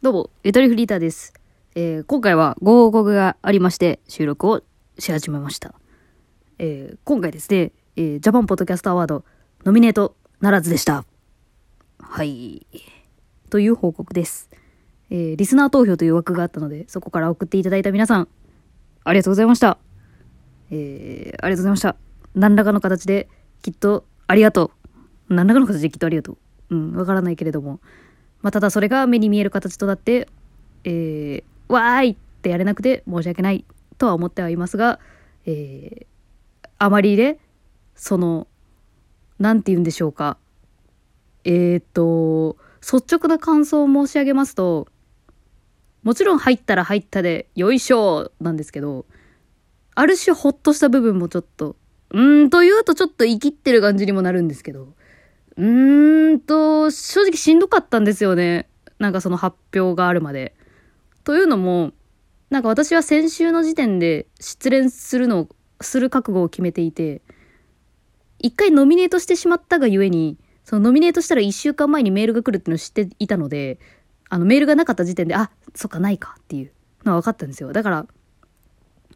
どうも、ゆとりフリーターです。えー今回はご報告がありまして、収録をし始めました。えー今回ですね、えージャパンポッドキャストアワード、ノミネートならずでした。はい。という報告です。えーリスナー投票という枠があったので、そこから送っていただいた皆さん、ありがとうございました。えーありがとうございました。何らかの形で、きっと、ありがとう。何らかの形できっとありがとう。うん、わからないけれども。まあ、ただそれが目に見える形となって、えー、わーいってやれなくて申し訳ないとは思ってはいますが、えー、あまりね、その、なんて言うんでしょうか。えー、と、率直な感想を申し上げますと、もちろん入ったら入ったで、よいしょなんですけど、ある種ほっとした部分もちょっと、うんと言うとちょっと生きってる感じにもなるんですけど、うーんと、正直しんどかったんですよね。なんかその発表があるまで。というのも、なんか私は先週の時点で失恋するのを、する覚悟を決めていて、一回ノミネートしてしまったがゆえに、そのノミネートしたら一週間前にメールが来るっていうのを知っていたので、あのメールがなかった時点で、あ、そっかないかっていうのは分かったんですよ。だから、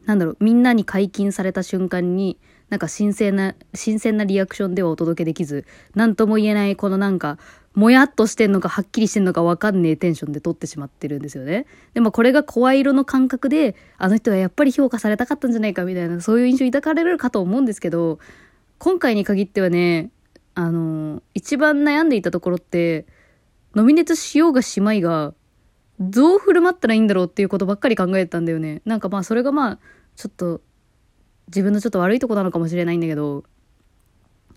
なんだろう、みんなに解禁された瞬間に、なんか新鮮な、新鮮なリアクションではお届けできず、なんとも言えないこのなんか、もやっとしてんのかはっきりしてんのかわかんねえテンションで撮ってしまってるんですよね。でもこれが声色の感覚で、あの人はやっぱり評価されたかったんじゃないかみたいな、そういう印象抱かれるかと思うんですけど、今回に限ってはね、あの、一番悩んでいたところって、ノミネートしようがしまいが、どう振る舞ったらいいんだろうっていうことばっかり考えてたんだよね。なんかまあそれがまあ、ちょっと、自分のちょっと悪いとこなのかもしれないんだけど、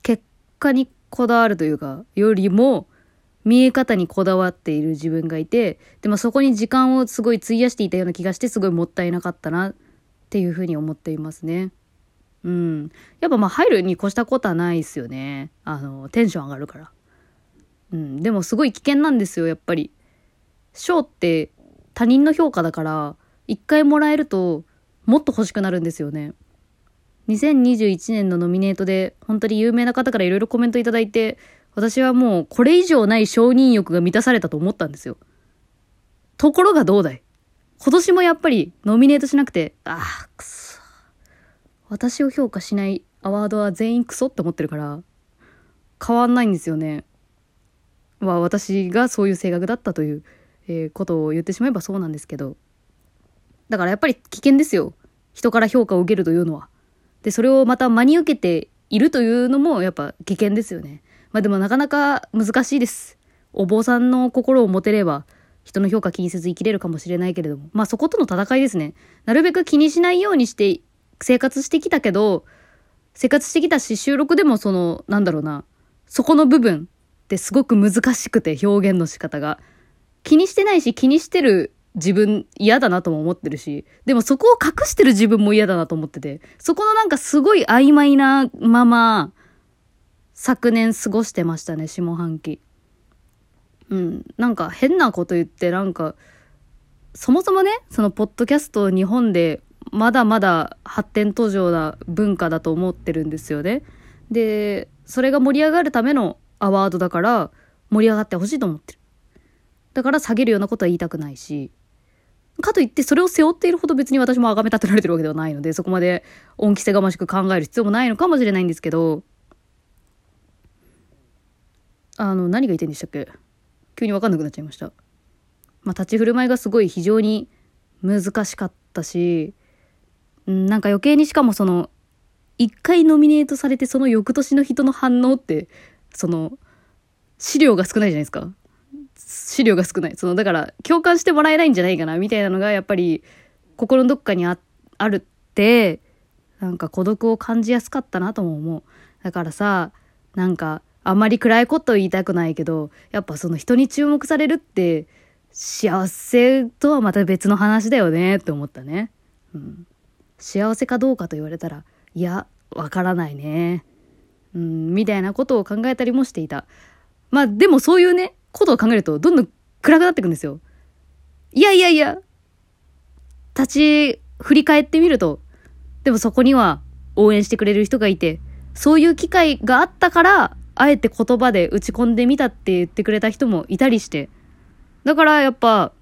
結果にこだわるというか、よりも、見え方にこだわっている自分がいて、でもそこに時間をすごい費やしていたような気がして、すごいもったいなかったなっていうふうに思っていますね。うん。やっぱまあ入るに越したことはないですよね。あの、テンション上がるから。うん。でもすごい危険なんですよ、やっぱり。賞って他人の評価だから、一回もらえると、もっと欲しくなるんですよね。2021年のノミネートで、本当に有名な方からいろいろコメントいただいて、私はもうこれ以上ない承認欲が満たされたと思ったんですよ。ところがどうだい？今年もやっぱりノミネートしなくて、ああ、くそ。私を評価しないアワードは全員クソって思ってるから、変わんないんですよね。まあ私がそういう性格だったという、えーことを言ってしまえばそうなんですけど。だからやっぱり危険ですよ。人から評価を受けるというのは。で、それをまた真に受けているというのもやっぱ危険ですよね。まあでもなかなか難しいです。お坊さんの心を持てれば、人の評価気にせず生きれるかもしれないけれども。まあそことの戦いですね。なるべく気にしないようにして生活してきたけど、生活してきたし、収録でもその、なんだろうな、そこの部分ってすごく難しくて表現の仕方が。気にしてないし、気にしてる自分嫌だなとも思ってるし、でもそこを隠してる自分も嫌だなと思ってて、そこのなんかすごい曖昧なまま、昨年過ごしてましたね、下半期。うん、なんか変なこと言って、なんか、そもそもね、そのポッドキャスト日本でまだまだ発展途上な文化だと思ってるんですよね。で、それが盛り上がるためのアワードだから盛り上がってほしいと思ってる。だから下げるようなことは言いたくないし、かといってそれを背負っているほど別に私も崇め立てられてるわけではないので、そこまで恩着せがましく考える必要もないのかもしれないんですけど、あの、何が言いたいんでしたっけ？急にわかんなくなっちゃいました。まあ、立ち振る舞いがすごい非常に難しかったし、うんなんか余計にしかもその、一回ノミネートされてその翌年の人の反応って、その、資料が少ないじゃないですか。資料が少ない。その、だから、共感してもらえないんじゃないかな、みたいなのが、やっぱり、心のどっかにああるって、なんか孤独を感じやすかったなとも思う。だからさ、なんか、あんまり暗いこと言いたくないけど、やっぱその人に注目されるって、幸せとはまた別の話だよねって思ったね。うん。幸せかどうかと言われたら、いや、わからないね。うん、みたいなことを考えたりもしていた。まあでもそういうね、ことを考えるとどんどん暗くなっていくんですよ。いやいやいや、立ち振り返ってみると、でもそこには応援してくれる人がいて、そういう機会があったから、あえて言葉で打ち込んでみたって言ってくれた人もいたりして。だからやっぱ、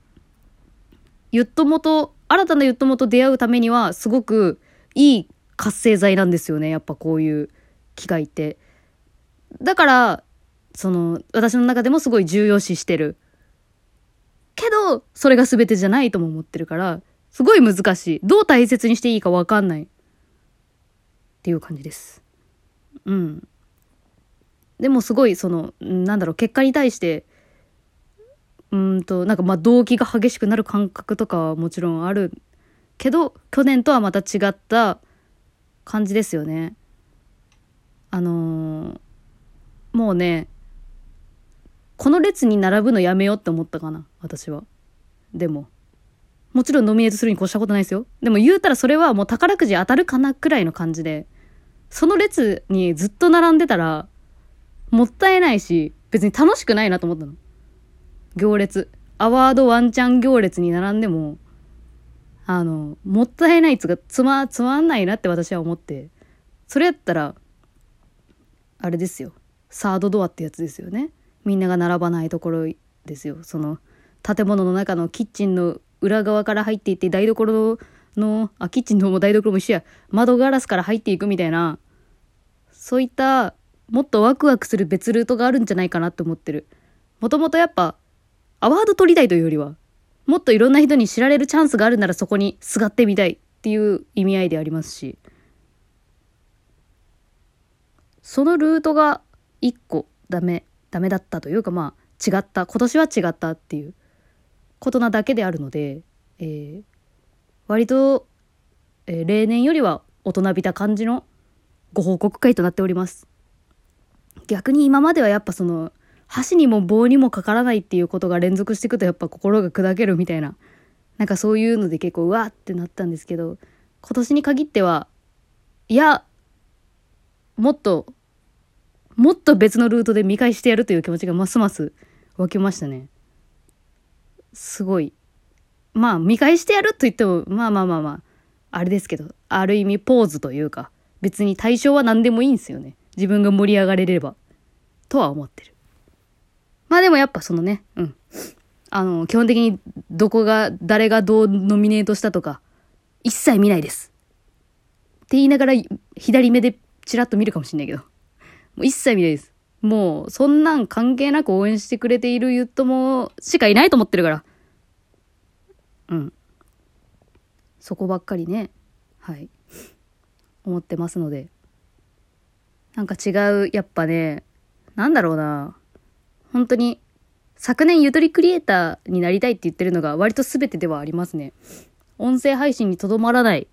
ゆっともと、新たなゆっともと出会うためには、すごくいい活性剤なんですよね。やっぱこういう機会って。だから、その、私の中でもすごい重要視してる。けど、それが全てじゃないとも思ってるから、すごい難しい。どう大切にしていいかわかんない。っていう感じです。うん。でもすごい、その、なんだろう、結果に対して、うんと、なんかまあ動機が激しくなる感覚とかはもちろんあるけど、去年とはまた違った感じですよね。あのー、もうね、この列に並ぶのやめようって思ったかな、私は。でも。もちろんノミネートするに越したことないですよ。でも言うたらそれはもう宝くじ当たるかなくらいの感じで、その列にずっと並んでたら、もったいないし、別に楽しくないなと思ったの。行列。アワードワンチャン行列に並んでも、あの、もったいないつがつま、つまんないなって私は思って、それやったら、あれですよ。サードドアってやつですよね。みんなが並ばないところですよ。その、建物の中のキッチンの裏側から入っていって台所の、あ、キッチンのも台所も一緒や、窓ガラスから入っていくみたいな、そういったもっとワクワクする別ルートがあるんじゃないかなって思ってる。もともとやっぱ、アワード取りたいというよりは、もっといろんな人に知られるチャンスがあるならそこにすがってみたいっていう意味合いでありますし、そのルートが一個ダメ、ダメだったというかまあ違った、今年は違ったっていうことなだけであるので、えー、割と、えー、例年よりは大人びた感じのご報告会となっております。逆に今まではやっぱその箸にも棒にもかからないっていうことが連続していくとやっぱ心が砕けるみたいななんかそういうので結構うわってなったんですけど今年に限ってはいやもっともっと別のルートで見返してやるという気持ちがますます湧きましたね。すごい。まあ、見返してやると言っても、まあまあまあまあ、あれですけど、ある意味ポーズというか、別に対象は何でもいいんですよね。自分が盛り上がれれば。とは思ってる。まあでもやっぱそのね、うん。あの、基本的にどこが、誰がどうノミネートしたとか、一切見ないです。って言いながら、左目でチラッと見るかもしんないけど。もう一切見ないです。もう、そんなん関係なく応援してくれているユットもしかいないと思ってるから。うん。そこばっかりね、はい。思ってますので。なんか違う、やっぱね、なんだろうな。本当に、昨年ゆとりクリエイターになりたいって言ってるのが割と全てではありますね。音声配信にとどまらない、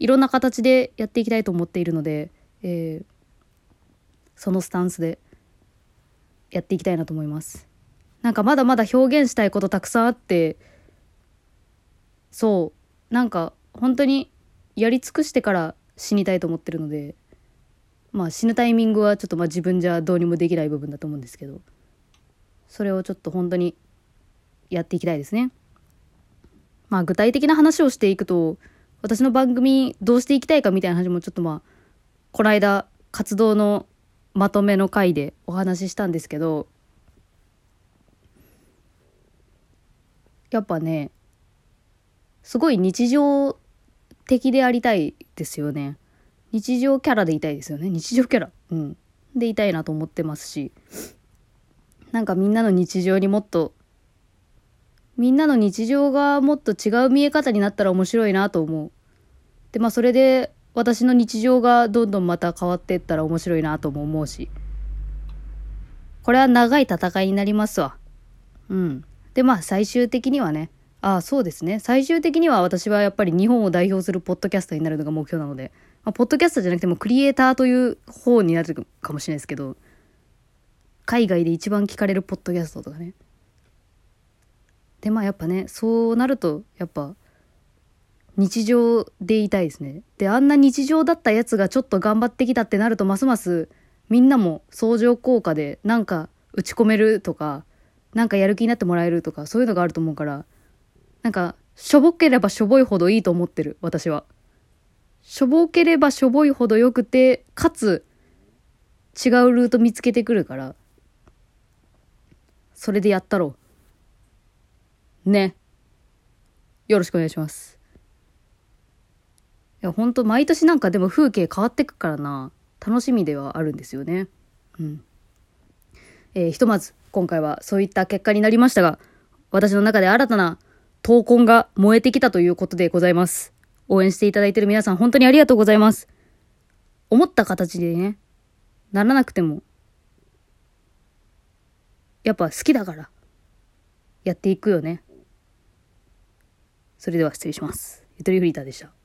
いろんな形でやっていきたいと思っているので、えー、そのスタンスでやっていきたいなと思います。なんかまだまだ表現したいことたくさんあって、そう、なんか本当にやり尽くしてから死にたいと思ってるので、まあ死ぬタイミングはちょっとまあ自分じゃどうにもできない部分だと思うんですけど、それをちょっと本当にやっていきたいですね。まあ具体的な話をしていくと、私の番組どうしていきたいかみたいな話もちょっとまあ、この間活動のまとめの回でお話ししたんですけどやっぱねすごい日常的でありたいですよね。日常キャラでいたいですよね。日常キャラ。うん。でいたいなと思ってますし。なんかみんなの日常にもっとみんなの日常がもっと違う見え方になったら面白いなと思う。でまあそれで私の日常がどんどんまた変わっていったら面白いなとも思うし。これは長い戦いになりますわ。うん。で、まあ最終的にはね、ああ、そうですね。最終的には私はやっぱり日本を代表するポッドキャスターになるのが目標なので、まあ、ポッドキャスターじゃなくてもクリエイターという方になるかもしれないですけど、海外で一番聞かれるポッドキャストとかね。で、まあやっぱね、そうなると、やっぱ、日常でいたいですね。で、あんな日常だったやつがちょっと頑張ってきたってなると、ますますみんなも相乗効果でなんか打ち込めるとか、なんかやる気になってもらえるとか、そういうのがあると思うから、なんか、しょぼければしょぼいほどいいと思ってる、私は。しょぼければしょぼいほど良くて、かつ、違うルート見つけてくるから、それでやったろう。ね。よろしくお願いします。いや、ほんと毎年なんかでも風景変わってくからな、楽しみではあるんですよね。うん。えーひとまず、今回はそういった結果になりましたが、私の中で新たな闘魂が燃えてきたということでございます。応援していただいている皆さん、本当にありがとうございます。思った形でね、ならなくても、やっぱ好きだから、やっていくよね。それでは失礼します。ゆとりフリーターでした。